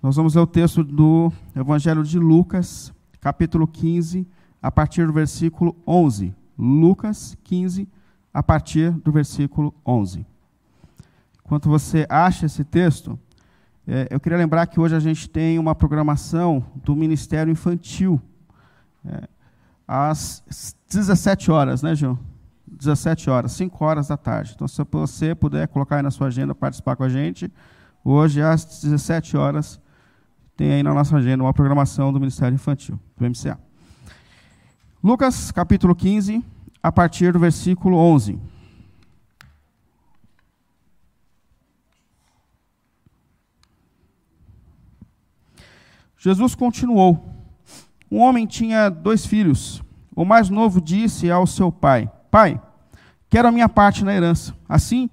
Nós vamos ler o texto do Evangelho de Lucas, capítulo 15, a partir do versículo 11. Lucas 15, a partir do versículo 11. Enquanto você acha esse texto, é, eu queria lembrar que hoje a gente tem uma programação do Ministério Infantil, é, às 17 horas, né, João? 17 horas, 5 horas da tarde. Então, se você puder colocar aí na sua agenda, participar com a gente, hoje às 17 horas, tem aí na nossa agenda uma programação do Ministério Infantil, do MCA. Lucas, capítulo 15, a partir do versículo 11. Jesus continuou. Um homem tinha dois filhos. O mais novo disse ao seu pai: Pai, quero a minha parte na herança. Assim,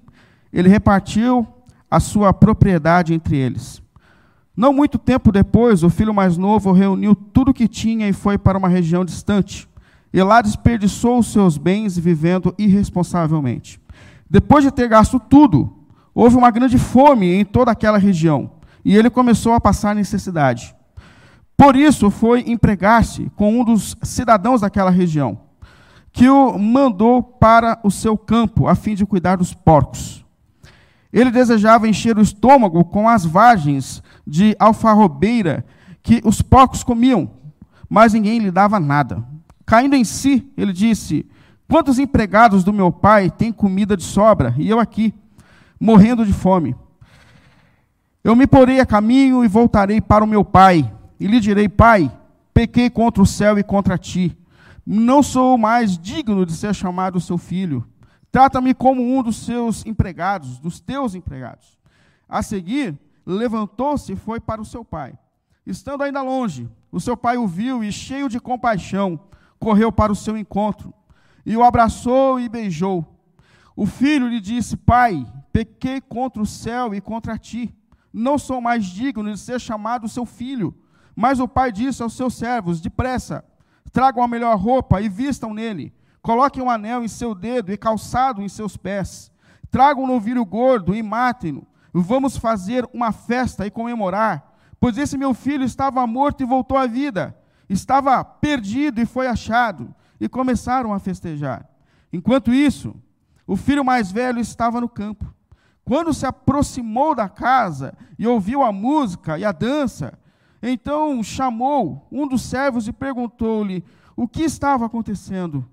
ele repartiu a sua propriedade entre eles. Não muito tempo depois, o filho mais novo reuniu tudo o que tinha e foi para uma região distante. E lá desperdiçou os seus bens vivendo irresponsavelmente. Depois de ter gasto tudo, houve uma grande fome em toda aquela região, e ele começou a passar necessidade. Por isso foi empregar-se com um dos cidadãos daquela região, que o mandou para o seu campo a fim de cuidar dos porcos. Ele desejava encher o estômago com as vagens de alfarrobeira que os porcos comiam, mas ninguém lhe dava nada. Caindo em si, ele disse: Quantos empregados do meu pai têm comida de sobra, e eu aqui, morrendo de fome? Eu me porei a caminho e voltarei para o meu pai, e lhe direi: Pai, pequei contra o céu e contra ti. Não sou mais digno de ser chamado seu filho. Trata-me como um dos seus empregados, dos teus empregados. A seguir, levantou-se e foi para o seu pai. Estando ainda longe, o seu pai o viu e, cheio de compaixão, correu para o seu encontro e o abraçou e beijou. O filho lhe disse: Pai, pequei contra o céu e contra ti. Não sou mais digno de ser chamado seu filho. Mas o pai disse aos seus servos: Depressa, tragam a melhor roupa e vistam nele. Coloquem um anel em seu dedo e calçado em seus pés. Tragam um novilho gordo e matem-no Vamos fazer uma festa e comemorar, pois esse meu filho estava morto e voltou à vida, estava perdido e foi achado. E começaram a festejar. Enquanto isso, o filho mais velho estava no campo. Quando se aproximou da casa e ouviu a música e a dança, então chamou um dos servos e perguntou-lhe o que estava acontecendo.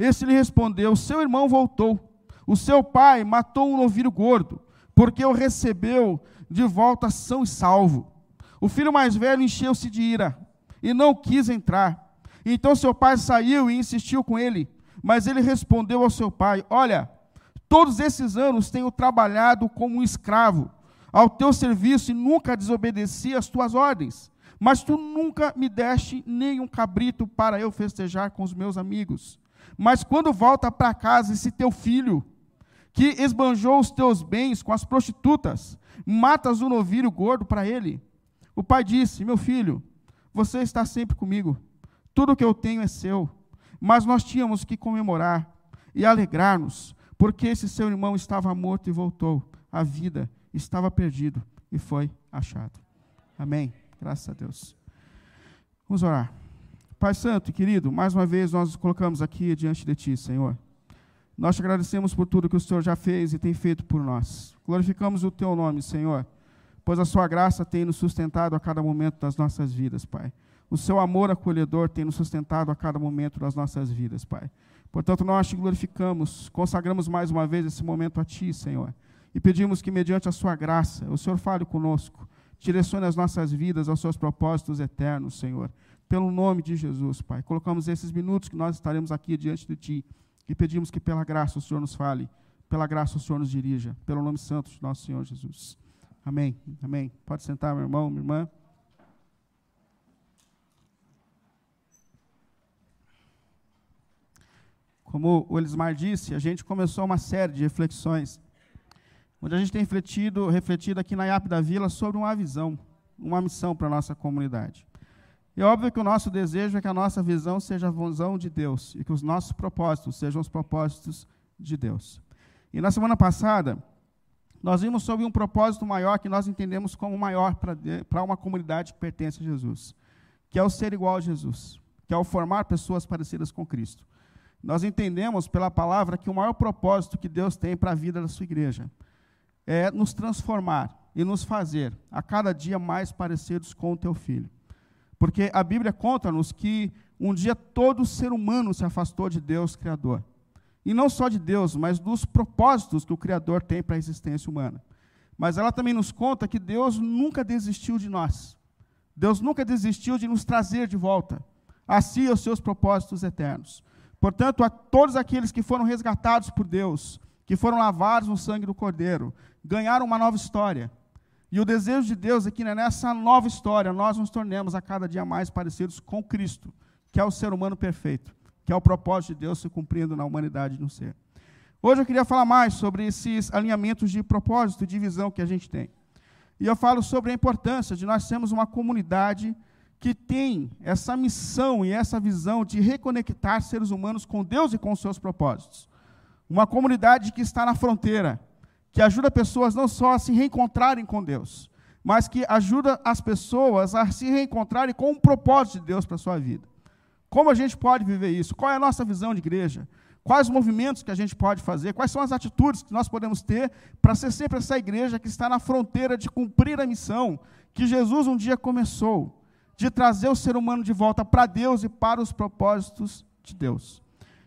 Esse lhe respondeu: Seu irmão voltou. O seu pai matou um novilho gordo porque o recebeu de volta são e salvo. O filho mais velho encheu-se de ira e não quis entrar. Então seu pai saiu e insistiu com ele, mas ele respondeu ao seu pai: Olha, todos esses anos tenho trabalhado como um escravo ao teu serviço e nunca desobedeci às tuas ordens. Mas tu nunca me deste nenhum cabrito para eu festejar com os meus amigos. Mas quando volta para casa esse teu filho, que esbanjou os teus bens com as prostitutas, matas o novilho gordo para ele. O pai disse: Meu filho, você está sempre comigo, tudo que eu tenho é seu. Mas nós tínhamos que comemorar e alegrar-nos, porque esse seu irmão estava morto e voltou, a vida estava perdido e foi achado. Amém. Graças a Deus. Vamos orar. Pai Santo e querido, mais uma vez nós nos colocamos aqui diante de Ti, Senhor. Nós te agradecemos por tudo que o Senhor já fez e tem feito por nós. Glorificamos o teu nome, Senhor, pois a sua graça tem nos sustentado a cada momento das nossas vidas, Pai. O seu amor acolhedor tem nos sustentado a cada momento das nossas vidas, Pai. Portanto, nós te glorificamos, consagramos mais uma vez esse momento a Ti, Senhor, e pedimos que, mediante a Sua graça, o Senhor fale conosco, direcione as nossas vidas aos Seus propósitos eternos, Senhor. Pelo nome de Jesus, Pai. Colocamos esses minutos que nós estaremos aqui diante de Ti e pedimos que pela graça o Senhor nos fale, pela graça o Senhor nos dirija, pelo nome santo de nosso Senhor Jesus. Amém. Amém. Pode sentar, meu irmão, minha irmã. Como o Elismar disse, a gente começou uma série de reflexões, onde a gente tem refletido, refletido aqui na IAP da Vila sobre uma visão, uma missão para a nossa comunidade. É óbvio que o nosso desejo é que a nossa visão seja a visão de Deus e que os nossos propósitos sejam os propósitos de Deus. E na semana passada, nós vimos sobre um propósito maior que nós entendemos como maior para uma comunidade que pertence a Jesus, que é o ser igual a Jesus, que é o formar pessoas parecidas com Cristo. Nós entendemos pela palavra que o maior propósito que Deus tem para a vida da sua igreja é nos transformar e nos fazer a cada dia mais parecidos com o teu filho. Porque a Bíblia conta-nos que um dia todo ser humano se afastou de Deus Criador. E não só de Deus, mas dos propósitos que o Criador tem para a existência humana. Mas ela também nos conta que Deus nunca desistiu de nós. Deus nunca desistiu de nos trazer de volta a si os seus propósitos eternos. Portanto, a todos aqueles que foram resgatados por Deus, que foram lavados no sangue do Cordeiro, ganharam uma nova história. E o desejo de Deus é que nessa nova história nós nos tornemos a cada dia mais parecidos com Cristo, que é o ser humano perfeito, que é o propósito de Deus se cumprindo na humanidade no ser. Hoje eu queria falar mais sobre esses alinhamentos de propósito e de visão que a gente tem. E eu falo sobre a importância de nós sermos uma comunidade que tem essa missão e essa visão de reconectar seres humanos com Deus e com seus propósitos. Uma comunidade que está na fronteira, que ajuda pessoas não só a se reencontrarem com Deus, mas que ajuda as pessoas a se reencontrarem com o propósito de Deus para a sua vida. Como a gente pode viver isso? Qual é a nossa visão de igreja? Quais os movimentos que a gente pode fazer? Quais são as atitudes que nós podemos ter para ser sempre essa igreja que está na fronteira de cumprir a missão que Jesus um dia começou, de trazer o ser humano de volta para Deus e para os propósitos de Deus?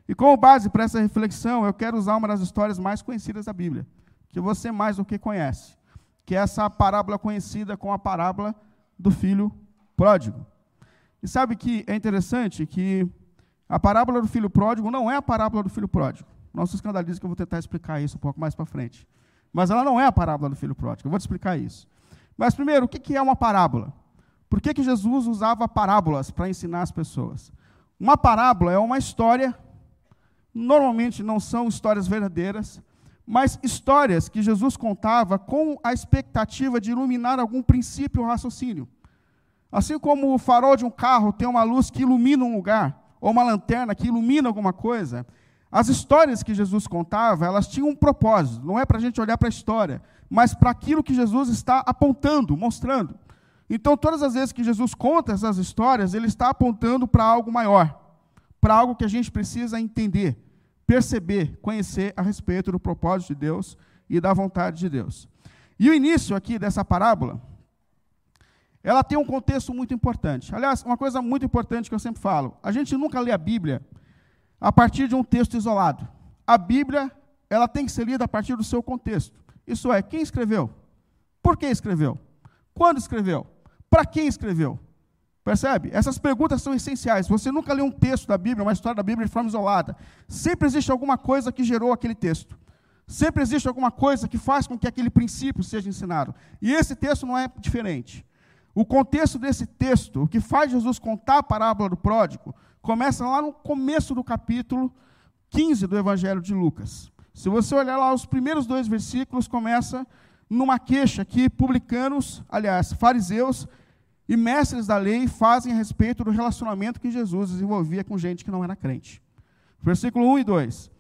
E como base para essa reflexão, eu quero usar uma das histórias mais conhecidas da Bíblia que você mais do que conhece, que é essa parábola conhecida como a parábola do filho pródigo. E sabe que é interessante que a parábola do filho pródigo não é a parábola do filho pródigo. Não se escandalize que eu vou tentar explicar isso um pouco mais para frente. Mas ela não é a parábola do filho pródigo. Eu vou te explicar isso. Mas primeiro, o que é uma parábola? Por que, que Jesus usava parábolas para ensinar as pessoas? Uma parábola é uma história, normalmente não são histórias verdadeiras, mas histórias que Jesus contava com a expectativa de iluminar algum princípio ou raciocínio. Assim como o farol de um carro tem uma luz que ilumina um lugar, ou uma lanterna que ilumina alguma coisa, as histórias que Jesus contava, elas tinham um propósito. Não é para a gente olhar para a história, mas para aquilo que Jesus está apontando, mostrando. Então, todas as vezes que Jesus conta essas histórias, ele está apontando para algo maior, para algo que a gente precisa entender perceber, conhecer a respeito do propósito de Deus e da vontade de Deus. E o início aqui dessa parábola, ela tem um contexto muito importante. Aliás, uma coisa muito importante que eu sempre falo: a gente nunca lê a Bíblia a partir de um texto isolado. A Bíblia, ela tem que ser lida a partir do seu contexto. Isso é, quem escreveu? Por que escreveu? Quando escreveu? Para quem escreveu? Percebe? Essas perguntas são essenciais. Você nunca lê um texto da Bíblia, uma história da Bíblia de forma isolada. Sempre existe alguma coisa que gerou aquele texto. Sempre existe alguma coisa que faz com que aquele princípio seja ensinado. E esse texto não é diferente. O contexto desse texto, o que faz Jesus contar a parábola do pródigo, começa lá no começo do capítulo 15 do Evangelho de Lucas. Se você olhar lá os primeiros dois versículos, começa numa queixa que publicanos, aliás, fariseus, e mestres da lei fazem a respeito do relacionamento que Jesus desenvolvia com gente que não era crente. Versículo 1 e 2.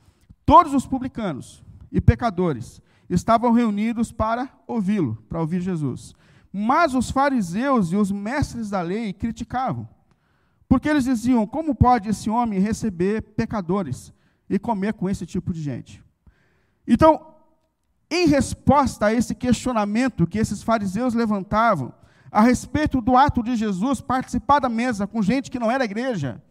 Todos os publicanos e pecadores estavam reunidos para ouvi-lo, para ouvir Jesus. Mas os fariseus e os mestres da lei criticavam. Porque eles diziam: como pode esse homem receber pecadores e comer com esse tipo de gente? Então, em resposta a esse questionamento que esses fariseus levantavam, a respeito do ato de Jesus participar da mesa com gente que não era igreja,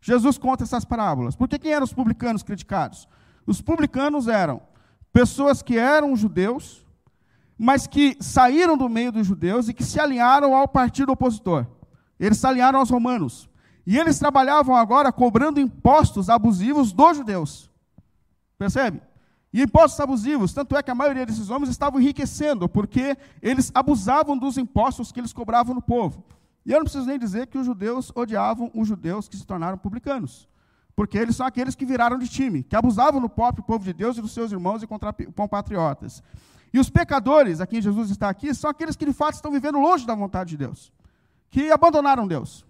Jesus conta essas parábolas. Porque quem eram os publicanos criticados? Os publicanos eram pessoas que eram judeus, mas que saíram do meio dos judeus e que se alinharam ao partido opositor. Eles se alinharam aos romanos. E eles trabalhavam agora cobrando impostos abusivos dos judeus. Percebe? E impostos abusivos, tanto é que a maioria desses homens estavam enriquecendo, porque eles abusavam dos impostos que eles cobravam no povo. E eu não preciso nem dizer que os judeus odiavam os judeus que se tornaram publicanos, porque eles são aqueles que viraram de time, que abusavam do próprio povo de Deus e dos seus irmãos e compatriotas. E os pecadores, a quem Jesus está aqui, são aqueles que de fato estão vivendo longe da vontade de Deus, que abandonaram Deus,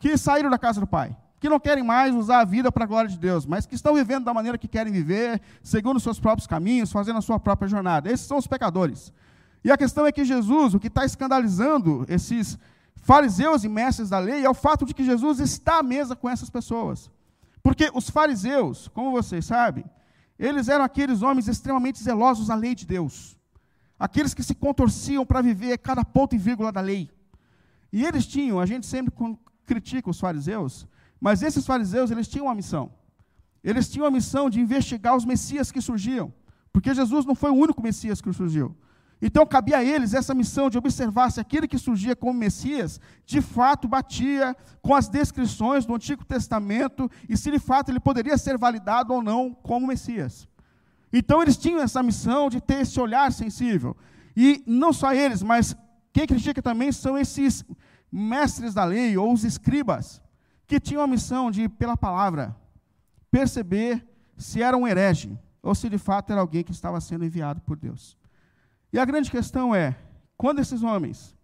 que saíram da casa do Pai, que não querem mais usar a vida para a glória de Deus, mas que estão vivendo da maneira que querem viver, segundo os seus próprios caminhos, fazendo a sua própria jornada. Esses são os pecadores. E a questão é que Jesus, o que está escandalizando esses fariseus e mestres da lei, é o fato de que Jesus está à mesa com essas pessoas. Porque os fariseus, como vocês sabem, eles eram aqueles homens extremamente zelosos à lei de Deus. Aqueles que se contorciam para viver cada ponto e vírgula da lei. E eles tinham, a gente sempre critica os fariseus, mas esses fariseus, eles tinham uma missão. Eles tinham a missão de investigar os messias que surgiam, porque Jesus não foi o único messias que surgiu. Então cabia a eles essa missão de observar se aquele que surgia como Messias, de fato batia com as descrições do Antigo Testamento e se de fato ele poderia ser validado ou não como Messias. Então eles tinham essa missão de ter esse olhar sensível. E não só eles, mas quem critica também são esses mestres da lei ou os escribas que tinham a missão de, pela palavra, perceber se era um herege ou se de fato era alguém que estava sendo enviado por Deus. E a grande questão é: quando esses homens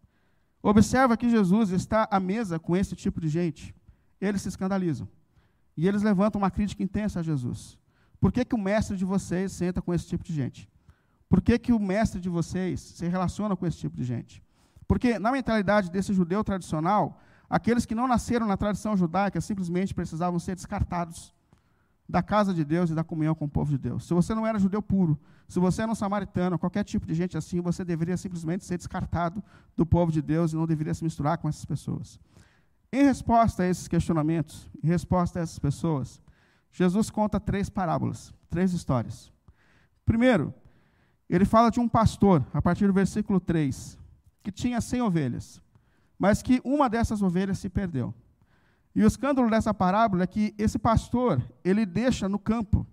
observam que Jesus está à mesa com esse tipo de gente, eles se escandalizam. E eles levantam uma crítica intensa a Jesus. Por que, que o mestre de vocês senta com esse tipo de gente? Por que, que o mestre de vocês se relaciona com esse tipo de gente? Porque, na mentalidade desse judeu tradicional, Aqueles que não nasceram na tradição judaica simplesmente precisavam ser descartados da casa de Deus e da comunhão com o povo de Deus. Se você não era judeu puro, se você era um samaritano, qualquer tipo de gente assim, você deveria simplesmente ser descartado do povo de Deus e não deveria se misturar com essas pessoas. Em resposta a esses questionamentos, em resposta a essas pessoas, Jesus conta três parábolas, três histórias. Primeiro, ele fala de um pastor, a partir do versículo 3, que tinha 100 ovelhas mas que uma dessas ovelhas se perdeu. E o escândalo dessa parábola é que esse pastor, ele deixa no campo,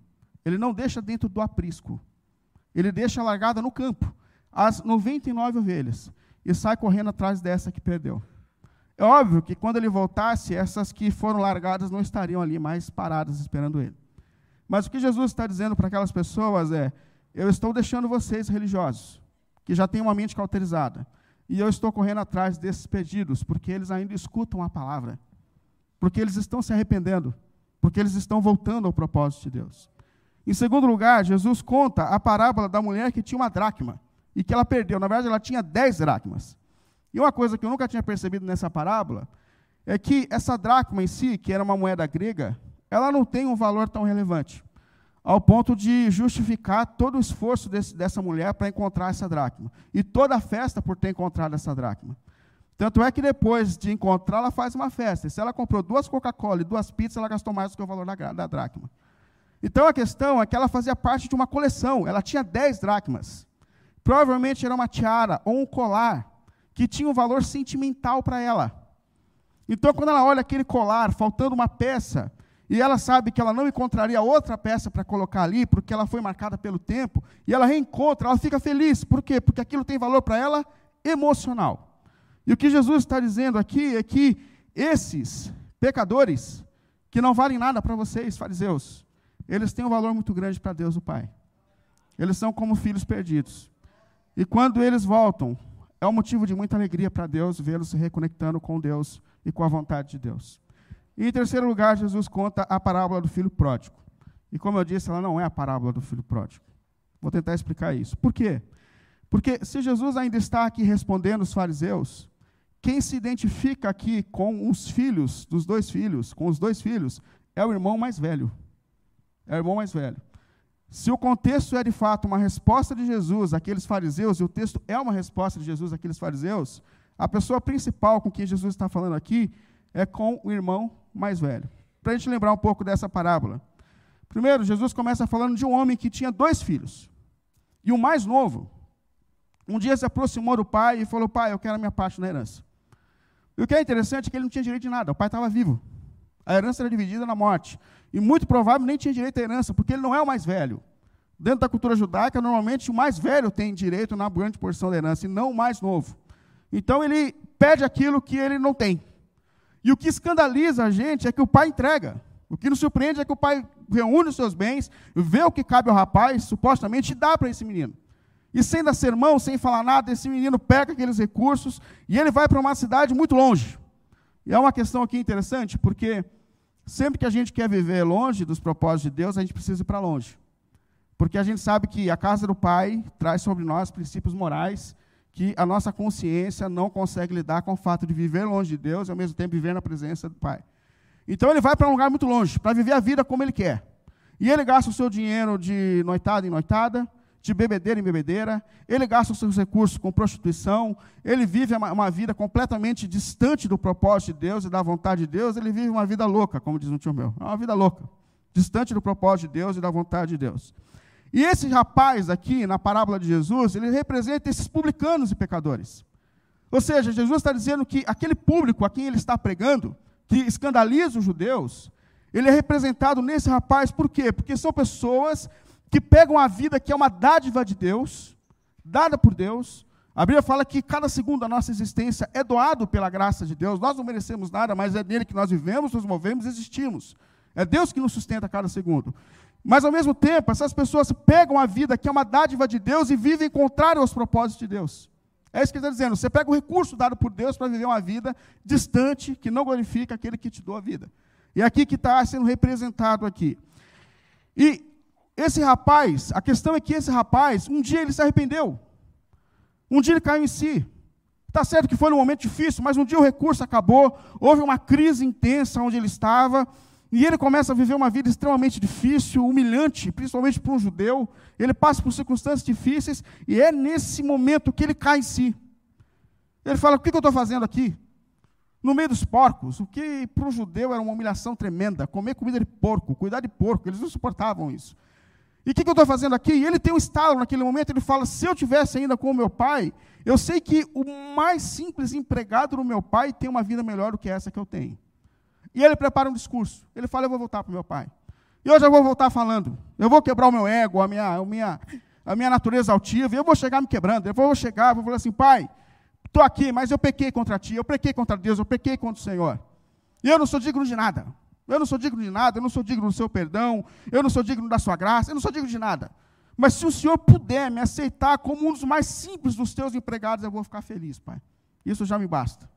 ele não deixa dentro do aprisco, ele deixa largada no campo as 99 ovelhas e sai correndo atrás dessa que perdeu. É óbvio que quando ele voltasse, essas que foram largadas não estariam ali mais paradas esperando ele. Mas o que Jesus está dizendo para aquelas pessoas é: eu estou deixando vocês religiosos, que já têm uma mente cauterizada, e eu estou correndo atrás desses pedidos, porque eles ainda escutam a palavra, porque eles estão se arrependendo, porque eles estão voltando ao propósito de Deus. Em segundo lugar, Jesus conta a parábola da mulher que tinha uma dracma e que ela perdeu. Na verdade, ela tinha dez dracmas. E uma coisa que eu nunca tinha percebido nessa parábola é que essa dracma em si, que era uma moeda grega, ela não tem um valor tão relevante ao ponto de justificar todo o esforço desse, dessa mulher para encontrar essa dracma. E toda a festa por ter encontrado essa dracma. Tanto é que depois de encontrar, ela faz uma festa. E se ela comprou duas Coca-Cola e duas pizzas, ela gastou mais do que o valor da, da dracma. Então a questão é que ela fazia parte de uma coleção. Ela tinha 10 dracmas. Provavelmente era uma tiara ou um colar que tinha um valor sentimental para ela. Então, quando ela olha aquele colar, faltando uma peça, e ela sabe que ela não encontraria outra peça para colocar ali, porque ela foi marcada pelo tempo, e ela reencontra, ela fica feliz. Por quê? Porque aquilo tem valor para ela emocional. E o que Jesus está dizendo aqui é que esses pecadores, que não valem nada para vocês, fariseus, eles têm um valor muito grande para Deus, o Pai. Eles são como filhos perdidos. E quando eles voltam, é um motivo de muita alegria para Deus vê-los se reconectando com Deus e com a vontade de Deus. E em terceiro lugar, Jesus conta a parábola do filho pródigo. E como eu disse, ela não é a parábola do filho pródigo. Vou tentar explicar isso. Por quê? Porque se Jesus ainda está aqui respondendo os fariseus, quem se identifica aqui com os filhos, dos dois filhos, com os dois filhos, é o irmão mais velho. É o irmão mais velho. Se o contexto é de fato uma resposta de Jesus àqueles fariseus, e o texto é uma resposta de Jesus àqueles fariseus, a pessoa principal com quem Jesus está falando aqui é com o irmão mais velho. Para a gente lembrar um pouco dessa parábola. Primeiro, Jesus começa falando de um homem que tinha dois filhos. E o mais novo, um dia se aproximou do pai e falou: Pai, eu quero a minha parte na herança. E o que é interessante é que ele não tinha direito de nada, o pai estava vivo. A herança era dividida na morte. E muito provável nem tinha direito à herança, porque ele não é o mais velho. Dentro da cultura judaica, normalmente o mais velho tem direito na grande porção da herança, e não o mais novo. Então ele pede aquilo que ele não tem. E o que escandaliza a gente é que o pai entrega. O que nos surpreende é que o pai reúne os seus bens, vê o que cabe ao rapaz, supostamente, e dá para esse menino. E sem dar sermão, sem falar nada, esse menino pega aqueles recursos e ele vai para uma cidade muito longe. E é uma questão aqui interessante, porque Sempre que a gente quer viver longe dos propósitos de Deus, a gente precisa ir para longe. Porque a gente sabe que a casa do Pai traz sobre nós princípios morais que a nossa consciência não consegue lidar com o fato de viver longe de Deus e ao mesmo tempo viver na presença do Pai. Então ele vai para um lugar muito longe, para viver a vida como ele quer. E ele gasta o seu dinheiro de noitada em noitada, de bebedeira em bebedeira, ele gasta os seus recursos com prostituição, ele vive uma, vida completamente distante do propósito de Deus e da vontade de Deus, ele vive uma vida louca, como diz um tio meu. É uma vida louca, distante do propósito de Deus e da vontade de Deus. E esse rapaz aqui, na parábola de Jesus, ele representa esses publicanos e pecadores. Ou seja, Jesus está dizendo que aquele público a quem ele está pregando, que escandaliza os judeus, ele é representado nesse rapaz, por quê? Porque são pessoas que pegam a vida que é uma dádiva de Deus, dada por Deus. A Bíblia fala que cada segundo da nossa existência é doado pela graça de Deus. Nós não merecemos nada, mas é nele que nós vivemos, nos movemos existimos. É Deus que nos sustenta a cada segundo. Mas, ao mesmo tempo, essas pessoas pegam a vida que é uma dádiva de Deus e vivem contrário aos propósitos de Deus. É isso que ele está dizendo. Você pega o recurso dado por Deus para viver uma vida distante, que não glorifica aquele que te deu a vida. E é aqui que está sendo representado aqui. E esse rapaz, a questão é que esse rapaz, um dia ele se arrependeu. Um dia ele caiu em si. Está certo que foi num momento difícil, mas um dia o recurso acabou, houve uma crise intensa onde ele estava, e ele começa a viver uma vida extremamente difícil, humilhante, principalmente para um judeu. Ele passa por circunstâncias difíceis, e é nesse momento que ele cai em si. Ele fala: O que eu estou fazendo aqui? No meio dos porcos, o que para um judeu era uma humilhação tremenda, comer comida de porco, cuidar de porco, eles não suportavam isso. E o que, eu estou fazendo aqui? E ele tem um estalo naquele momento, ele fala: se eu tivesse ainda com o meu pai, eu sei que o mais simples empregado do meu pai tem uma vida melhor do que essa que eu tenho. E ele prepara um discurso. Ele fala: eu vou voltar para o meu pai. E hoje eu vou voltar falando. Eu vou quebrar o meu ego, a minha, a minha, a minha natureza altiva, e eu vou chegar me quebrando. Eu vou chegar, vou falar assim: pai, estou aqui, mas eu pequei contra ti, eu pequei contra Deus, eu pequei contra o Senhor. E eu não sou digno de nada. Eu não sou digno de nada, eu não sou digno do seu perdão, eu não sou digno da sua graça, eu não sou digno de nada. Mas se o Senhor puder me aceitar como um dos mais simples dos teus empregados, eu vou ficar feliz, Pai. Isso já me basta.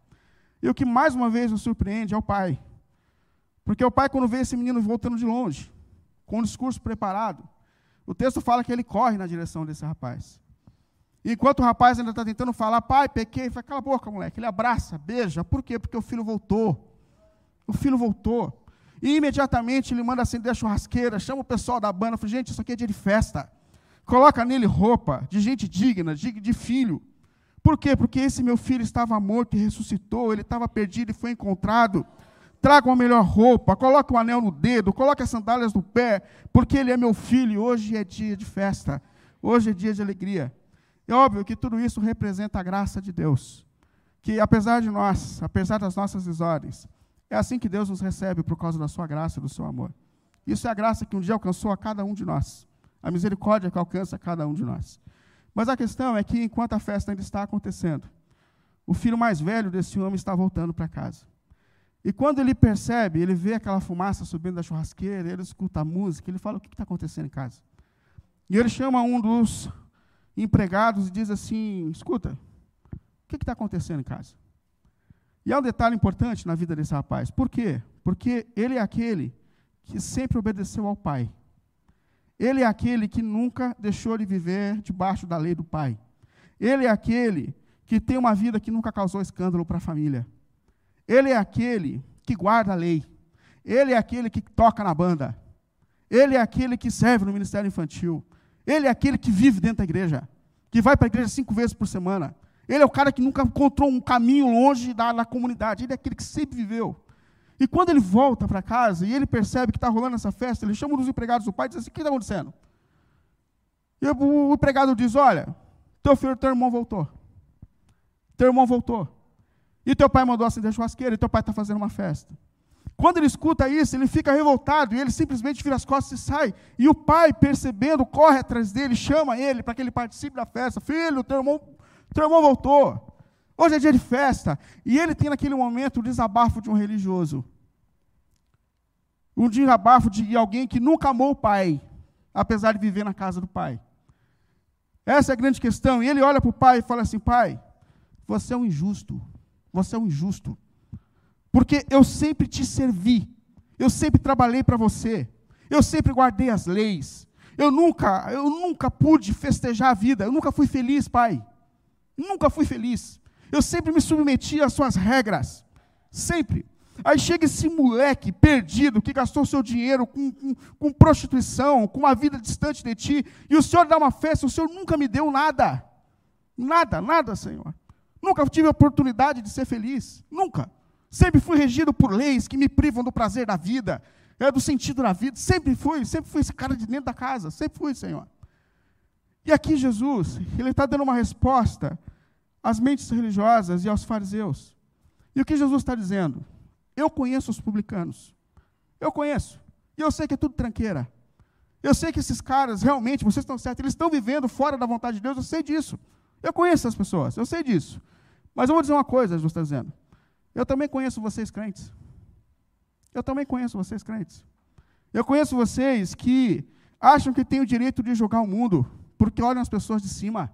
E o que mais uma vez nos surpreende é o Pai. Porque o Pai, quando vê esse menino voltando de longe, com o discurso preparado, o texto fala que ele corre na direção desse rapaz. E enquanto o rapaz ainda está tentando falar, pai, pequei, fala, cala a boca, moleque. Ele abraça, beija. Por quê? Porque o filho voltou. O filho voltou. E imediatamente ele manda acender a churrasqueira, chama o pessoal da banda, fala, gente, isso aqui é dia de festa. Coloca nele roupa de gente digna, de, de filho. Por quê? Porque esse meu filho estava morto e ressuscitou, ele estava perdido e foi encontrado. Traga uma melhor roupa, coloque um anel no dedo, coloque as sandálias no pé, porque ele é meu filho e hoje é dia de festa, hoje é dia de alegria. É óbvio que tudo isso representa a graça de Deus, que apesar de nós, apesar das nossas desordens, é assim que Deus nos recebe por causa da sua graça e do seu amor. Isso é a graça que um dia alcançou a cada um de nós. A misericórdia que alcança a cada um de nós. Mas a questão é que, enquanto a festa ainda está acontecendo, o filho mais velho desse homem está voltando para casa. E quando ele percebe, ele vê aquela fumaça subindo da churrasqueira, ele escuta a música, ele fala: O que está acontecendo em casa? E ele chama um dos empregados e diz assim: Escuta, o que está acontecendo em casa? E há um detalhe importante na vida desse rapaz. Por quê? Porque ele é aquele que sempre obedeceu ao pai. Ele é aquele que nunca deixou de viver debaixo da lei do pai. Ele é aquele que tem uma vida que nunca causou escândalo para a família. Ele é aquele que guarda a lei. Ele é aquele que toca na banda. Ele é aquele que serve no ministério infantil. Ele é aquele que vive dentro da igreja, que vai para a igreja cinco vezes por semana, ele é o cara que nunca encontrou um caminho longe da, da comunidade. Ele é aquele que sempre viveu. E quando ele volta para casa e ele percebe que está rolando essa festa, ele chama um dos empregados do pai e diz assim: O que está acontecendo? E o, empregado diz: Olha, teu filho, teu irmão voltou. Teu irmão voltou. E teu pai mandou acender a churrasqueira e teu pai está fazendo uma festa. Quando ele escuta isso, ele fica revoltado e ele simplesmente vira as costas e sai. E o pai, percebendo, corre atrás dele, chama ele para que ele participe da festa. Filho, teu irmão teu irmão voltou. Hoje é dia de festa. E ele tem naquele momento o desabafo de um religioso. Um desabafo de alguém que nunca amou o pai, apesar de viver na casa do pai. Essa é a grande questão. E ele olha para o pai e fala assim: Pai, você é um injusto. Você é um injusto. Porque eu sempre te servi. Eu sempre trabalhei para você. Eu sempre guardei as leis. Eu nunca, eu nunca pude festejar a vida. Eu nunca fui feliz, pai. Nunca fui feliz. Eu sempre me submeti às suas regras. Sempre. Aí chega esse moleque perdido que gastou seu dinheiro com, com, com, prostituição, com uma vida distante de ti, e o Senhor dá uma festa, o Senhor nunca me deu nada. Nada, nada, Senhor. Nunca tive oportunidade de ser feliz. Nunca. Sempre fui regido por leis que me privam do prazer da vida, é, do sentido da vida. Sempre fui, sempre fui esse cara de dentro da casa. Sempre fui, Senhor. E aqui Jesus, ele está dando uma resposta às mentes religiosas e aos fariseus. E o que Jesus está dizendo? Eu conheço os publicanos. Eu conheço. E eu sei que é tudo tranqueira. Eu sei que esses caras, realmente, vocês estão certos, eles estão vivendo fora da vontade de Deus, eu sei disso. Eu conheço essas pessoas, eu sei disso. Mas eu vou dizer uma coisa, Jesus está dizendo. Eu também conheço vocês crentes. Eu também conheço vocês crentes. Eu conheço vocês que acham que têm o direito de julgar o mundo, porque olham as pessoas de cima.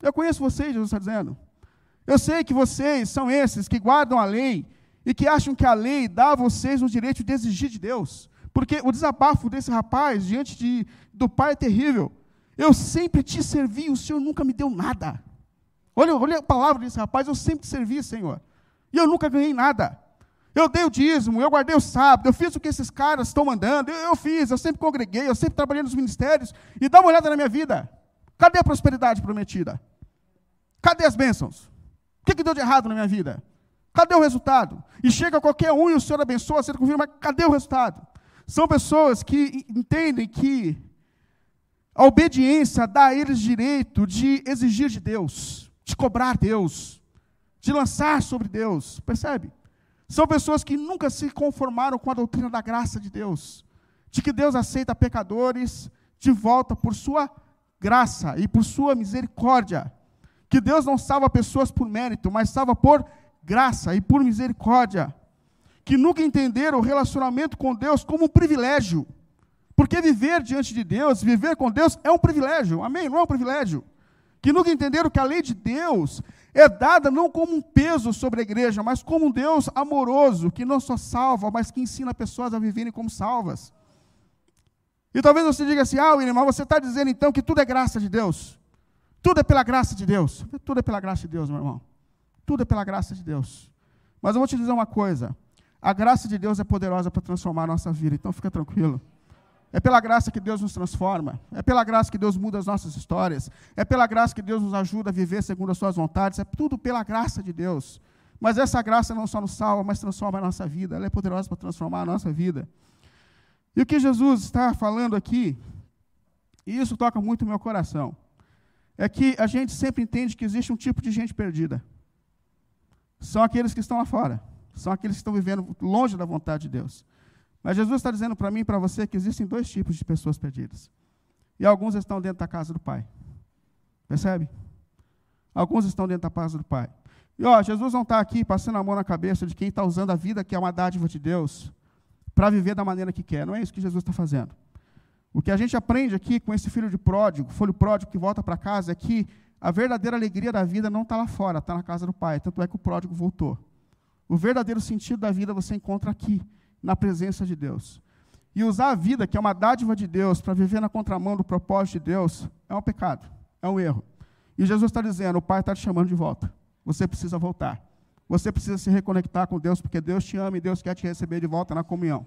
Eu conheço vocês, Jesus está dizendo. Eu sei que vocês são esses que guardam a lei e que acham que a lei dá a vocês o direito de exigir de Deus. Porque o desabafo desse rapaz diante de, do pai é terrível. Eu sempre te servi, o Senhor nunca me deu nada. Olha, olha a palavra desse rapaz, eu sempre te servi, Senhor. E eu nunca ganhei nada. Eu dei o dízimo, eu guardei o sábado, eu fiz o que esses caras estão mandando, eu, eu fiz, eu sempre congreguei, eu sempre trabalhei nos ministérios. E dá uma olhada na minha vida. Cadê a prosperidade prometida? Cadê as bênçãos? O que, que deu de errado na minha vida? Cadê o resultado? E chega qualquer um e o Senhor abençoa, você confirma, mas cadê o resultado? São pessoas que entendem que a obediência dá a eles direito de exigir de Deus, de cobrar Deus, de lançar sobre Deus, percebe? São pessoas que nunca se conformaram com a doutrina da graça de Deus, de que Deus aceita pecadores de volta por sua graça e por sua misericórdia, que Deus não salva pessoas por mérito, mas salva por graça e por misericórdia, que nunca entenderam o relacionamento com Deus como um privilégio. Porque viver diante de Deus, viver com Deus é um privilégio, amém? Não é um privilégio. Que nunca entenderam que a lei de Deus é dada não como um peso sobre a igreja, mas como um Deus amoroso, que não só salva, mas que ensina pessoas a viverem como salvas. E talvez você diga assim: ah, irmão, você está dizendo então que tudo é graça de Deus. Tudo é pela graça de Deus. Tudo é pela graça de Deus, meu irmão. Tudo é pela graça de Deus. Mas eu vou te dizer uma coisa: a graça de Deus é poderosa para transformar a nossa vida, então fica tranquilo. É pela graça que Deus nos transforma. É pela graça que Deus muda as nossas histórias. É pela graça que Deus nos ajuda a viver segundo as suas vontades. É tudo pela graça de Deus. Mas essa graça não só nos salva, mas transforma a nossa vida. Ela é poderosa para transformar a nossa vida. E o que Jesus está falando aqui, e isso toca muito o meu coração, é que a gente sempre entende que existe um tipo de gente perdida são aqueles que estão lá fora, são aqueles que estão vivendo longe da vontade de Deus. Mas Jesus está dizendo para mim e para você que existem dois tipos de pessoas perdidas. E alguns estão dentro da casa do Pai. Percebe? Alguns estão dentro da casa do Pai. E ó, Jesus não está aqui passando a mão na cabeça de quem está usando a vida, que é uma dádiva de Deus, para viver da maneira que quer. Não é isso que Jesus está fazendo. O que a gente aprende aqui com esse filho de pródigo, filho pródigo que volta para casa, é que a verdadeira alegria da vida não está lá fora, está na casa do Pai. Tanto é que o pródigo voltou. O verdadeiro sentido da vida você encontra aqui, na presença de Deus. E usar a vida, que é uma dádiva de Deus, para viver na contramão do propósito de Deus, é um pecado, é um erro. E Jesus está dizendo: o Pai está te chamando de volta. Você precisa voltar. Você precisa se reconectar com Deus, porque Deus te ama e Deus quer te receber de volta na comunhão.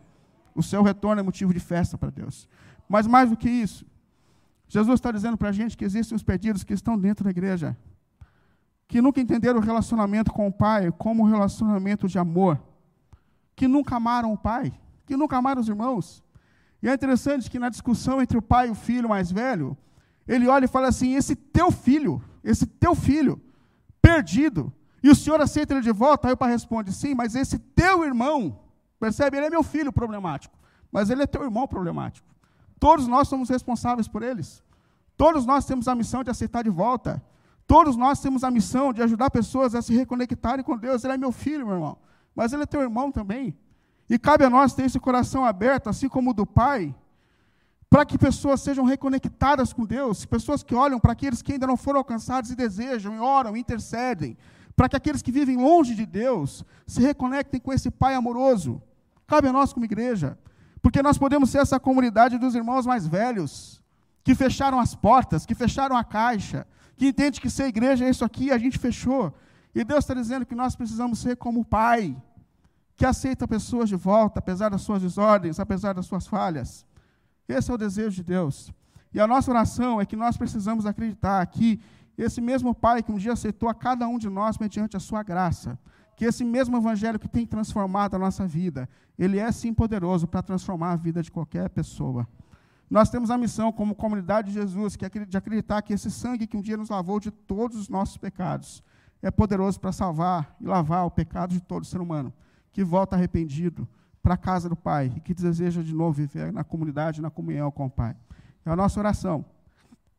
O seu retorno é motivo de festa para Deus. Mas mais do que isso, Jesus está dizendo para a gente que existem os perdidos que estão dentro da igreja, que nunca entenderam o relacionamento com o Pai como um relacionamento de amor, que nunca amaram o Pai, que nunca amaram os irmãos. E é interessante que na discussão entre o pai e o filho mais velho, ele olha e fala assim: esse teu filho, esse teu filho, perdido, e o senhor aceita ele de volta? Aí o pai responde: sim, mas esse teu irmão, percebe? Ele é meu filho problemático, mas ele é teu irmão problemático. Todos nós somos responsáveis por eles. Todos nós temos a missão de aceitar de volta. Todos nós temos a missão de ajudar pessoas a se reconectarem com Deus. Ele é meu filho, meu irmão. Mas ele é teu irmão também. E cabe a nós ter esse coração aberto, assim como o do Pai, para que pessoas sejam reconectadas com Deus, pessoas que olham para aqueles que ainda não foram alcançados e desejam, e oram, e intercedem, para que aqueles que vivem longe de Deus se reconectem com esse Pai amoroso, Cabe a nós como igreja. Porque nós podemos ser essa comunidade dos irmãos mais velhos, que fecharam as portas, que fecharam a caixa, que entende que ser igreja é isso aqui a gente fechou. E Deus está dizendo que nós precisamos ser como o Pai, que aceita pessoas de volta, apesar das suas desordens, apesar das suas falhas. Esse é o desejo de Deus. E a nossa oração é que nós precisamos acreditar que esse mesmo Pai que um dia aceitou a cada um de nós mediante a sua graça, que esse mesmo Evangelho que tem transformado a nossa vida, ele é sim poderoso para transformar a vida de qualquer pessoa. Nós temos a missão, como comunidade de Jesus, que é de acreditar que esse sangue que um dia nos lavou de todos os nossos pecados é poderoso para salvar e lavar o pecado de todo ser humano, que volta arrependido para a casa do Pai e que deseja de novo viver na comunidade, na comunhão com o Pai. É a nossa oração,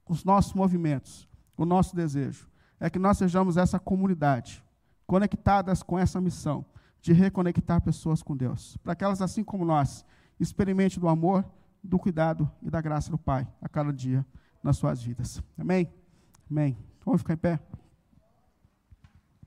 os nossos movimentos, o nosso desejo é que nós sejamos essa comunidade, conectadas com essa missão de reconectar pessoas com Deus, para que elas, assim como nós, experimentem do amor, do cuidado e da graça do Pai a cada dia nas suas vidas. Amém? Amém. Vamos ficar em pé?